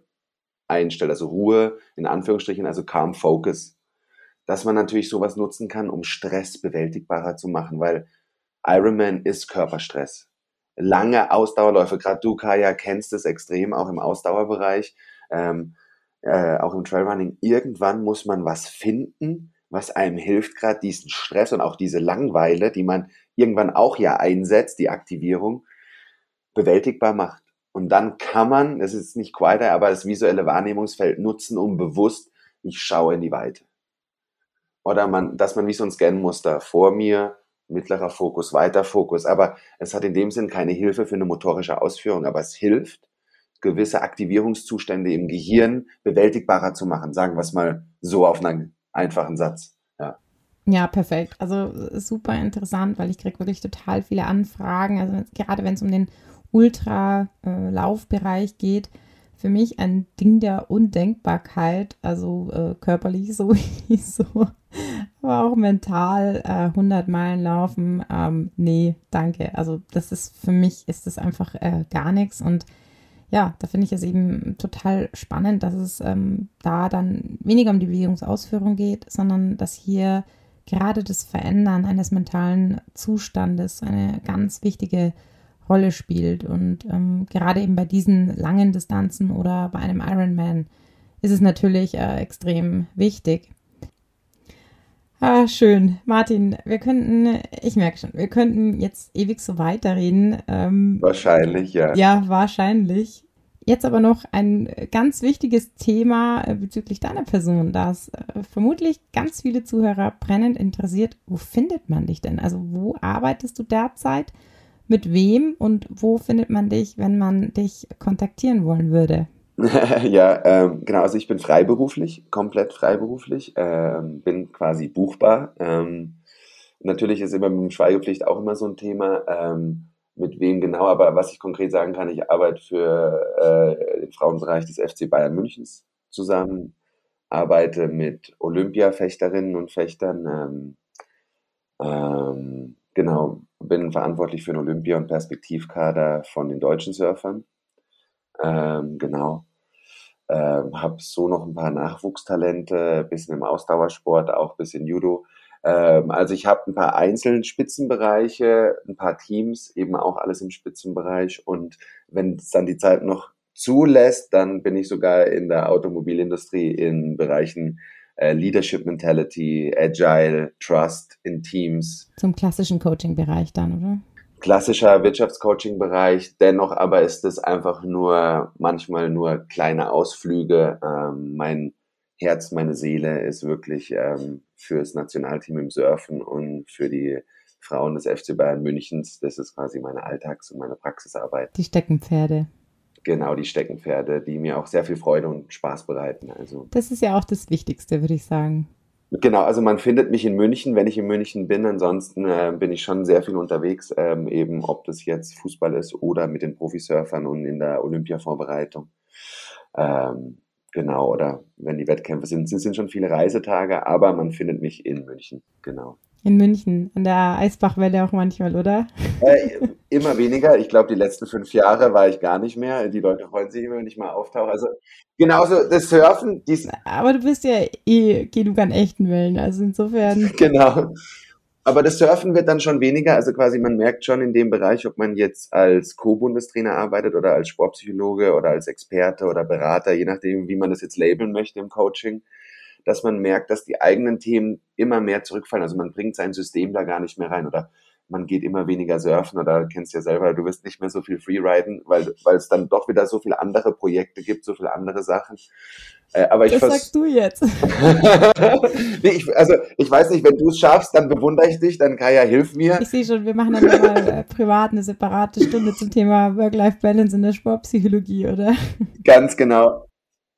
Speaker 3: einstellt, also Ruhe in Anführungsstrichen, also Calm Focus, dass man natürlich sowas nutzen kann, um Stress bewältigbarer zu machen, weil Ironman ist Körperstress. Lange Ausdauerläufe, gerade du, Kaya, kennst es extrem, auch im Ausdauerbereich, ähm, äh, auch im Trailrunning. Irgendwann muss man was finden, was einem hilft, gerade diesen Stress und auch diese Langweile, die man irgendwann auch ja einsetzt, die Aktivierung, bewältigbar macht. Und dann kann man, das ist nicht quieter, aber das visuelle Wahrnehmungsfeld nutzen, um bewusst, ich schaue in die Weite. Oder man, dass man wie so ein Scan-Muster vor mir, mittlerer Fokus, weiter Fokus. Aber es hat in dem Sinn keine Hilfe für eine motorische Ausführung, aber es hilft, gewisse Aktivierungszustände im Gehirn bewältigbarer zu machen. Sagen wir es mal so auf einen einfachen Satz. Ja.
Speaker 2: Ja, perfekt. Also super interessant, weil ich kriege wirklich total viele Anfragen. Also gerade wenn es um den Ultralaufbereich äh, geht, für mich ein Ding der Undenkbarkeit, also äh, körperlich sowieso, aber auch mental äh, 100 Meilen laufen, ähm, nee, danke. Also das ist für mich ist das einfach äh, gar nichts und ja, da finde ich es eben total spannend, dass es ähm, da dann weniger um die Bewegungsausführung geht, sondern dass hier gerade das Verändern eines mentalen Zustandes eine ganz wichtige Rolle spielt. Und ähm, gerade eben bei diesen langen Distanzen oder bei einem Ironman ist es natürlich äh, extrem wichtig. Ah, schön. Martin, wir könnten, ich merke schon, wir könnten jetzt ewig so weiterreden.
Speaker 3: Ähm, wahrscheinlich, ja.
Speaker 2: Ja, wahrscheinlich. Jetzt aber noch ein ganz wichtiges Thema äh, bezüglich deiner Person, das äh, vermutlich ganz viele Zuhörer brennend interessiert. Wo findet man dich denn? Also wo arbeitest du derzeit? Mit wem und wo findet man dich, wenn man dich kontaktieren wollen würde?
Speaker 3: ja, ähm, genau. Also ich bin freiberuflich, komplett freiberuflich, ähm, bin quasi buchbar. Ähm, natürlich ist immer mit dem Schweigepflicht auch immer so ein Thema, ähm, mit wem genau, aber was ich konkret sagen kann, ich arbeite für äh, den Frauenbereich des FC Bayern Münchens zusammen, arbeite mit Olympiafechterinnen und Fechtern, ähm, ähm, genau, bin verantwortlich für den Olympia- und Perspektivkader von den deutschen Surfern. Ähm, genau. Ähm, habe so noch ein paar Nachwuchstalente, bisschen im Ausdauersport, auch bisschen Judo. Ähm, also ich habe ein paar einzelne Spitzenbereiche, ein paar Teams, eben auch alles im Spitzenbereich. Und wenn es dann die Zeit noch zulässt, dann bin ich sogar in der Automobilindustrie in Bereichen äh, Leadership Mentality, Agile, Trust in Teams.
Speaker 2: Zum klassischen Coaching-Bereich dann, oder?
Speaker 3: klassischer Wirtschaftscoaching-Bereich. Dennoch aber ist es einfach nur manchmal nur kleine Ausflüge. Ähm, mein Herz, meine Seele ist wirklich ähm, fürs Nationalteam im Surfen und für die Frauen des FC Bayern Münchens. Das ist quasi meine Alltags- und meine Praxisarbeit.
Speaker 2: Die Steckenpferde.
Speaker 3: Genau, die Steckenpferde, die mir auch sehr viel Freude und Spaß bereiten. Also.
Speaker 2: Das ist ja auch das Wichtigste, würde ich sagen.
Speaker 3: Genau, also man findet mich in München, wenn ich in München bin. Ansonsten äh, bin ich schon sehr viel unterwegs, ähm, eben ob das jetzt Fußball ist oder mit den Profisurfern und in der Olympiavorbereitung. Ähm, genau, oder wenn die Wettkämpfe sind, es sind schon viele Reisetage, aber man findet mich in München, genau.
Speaker 2: In München, an der Eisbachwelle auch manchmal, oder?
Speaker 3: Äh, immer weniger. Ich glaube, die letzten fünf Jahre war ich gar nicht mehr. Die Leute freuen sich immer, wenn ich mal auftauche. Also genauso das Surfen. Dies
Speaker 2: Aber du bist ja eh genug an echten Wellen, also insofern.
Speaker 3: Genau. Aber das Surfen wird dann schon weniger. Also quasi man merkt schon in dem Bereich, ob man jetzt als Co-Bundestrainer arbeitet oder als Sportpsychologe oder als Experte oder Berater, je nachdem, wie man das jetzt labeln möchte im Coaching dass man merkt, dass die eigenen Themen immer mehr zurückfallen. Also man bringt sein System da gar nicht mehr rein oder man geht immer weniger surfen oder kennst ja selber, du wirst nicht mehr so viel freeriden, weil, weil es dann doch wieder so viele andere Projekte gibt, so viele andere Sachen.
Speaker 2: Äh, aber ich das sagst du jetzt.
Speaker 3: nee, ich, also ich weiß nicht, wenn du es schaffst, dann bewundere ich dich, dann Kaya, hilf mir.
Speaker 2: Ich sehe schon, wir machen dann mal äh, privat eine separate Stunde zum Thema Work-Life-Balance in der Sportpsychologie, oder?
Speaker 3: Ganz genau.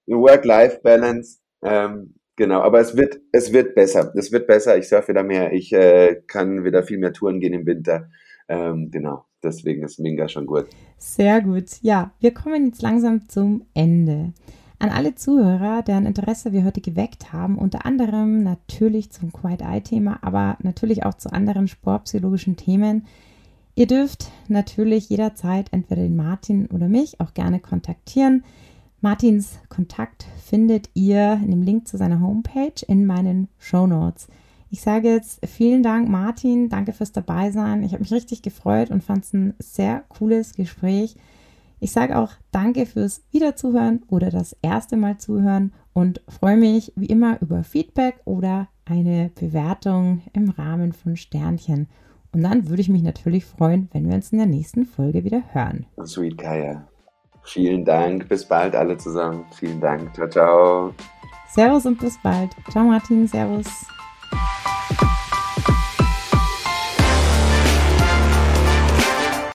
Speaker 3: Work-Life-Balance. Ähm, Genau, aber es wird, es wird besser. Es wird besser. Ich surfe wieder mehr. Ich äh, kann wieder viel mehr Touren gehen im Winter. Ähm, genau, deswegen ist Minga schon gut.
Speaker 2: Sehr gut. Ja, wir kommen jetzt langsam zum Ende. An alle Zuhörer, deren Interesse wir heute geweckt haben, unter anderem natürlich zum Quiet Eye Thema, aber natürlich auch zu anderen sportpsychologischen Themen. Ihr dürft natürlich jederzeit entweder den Martin oder mich auch gerne kontaktieren. Martins Kontakt findet ihr in dem Link zu seiner Homepage in meinen Show Notes. Ich sage jetzt vielen Dank, Martin. Danke fürs Dabeisein. Ich habe mich richtig gefreut und fand es ein sehr cooles Gespräch. Ich sage auch Danke fürs Wiederzuhören oder das erste Mal zuhören und freue mich wie immer über Feedback oder eine Bewertung im Rahmen von Sternchen. Und dann würde ich mich natürlich freuen, wenn wir uns in der nächsten Folge wieder hören.
Speaker 3: Sweet Kaya. Vielen Dank. Bis bald alle zusammen. Vielen Dank. Ciao, ciao.
Speaker 2: Servus und bis bald. Ciao, Martin. Servus.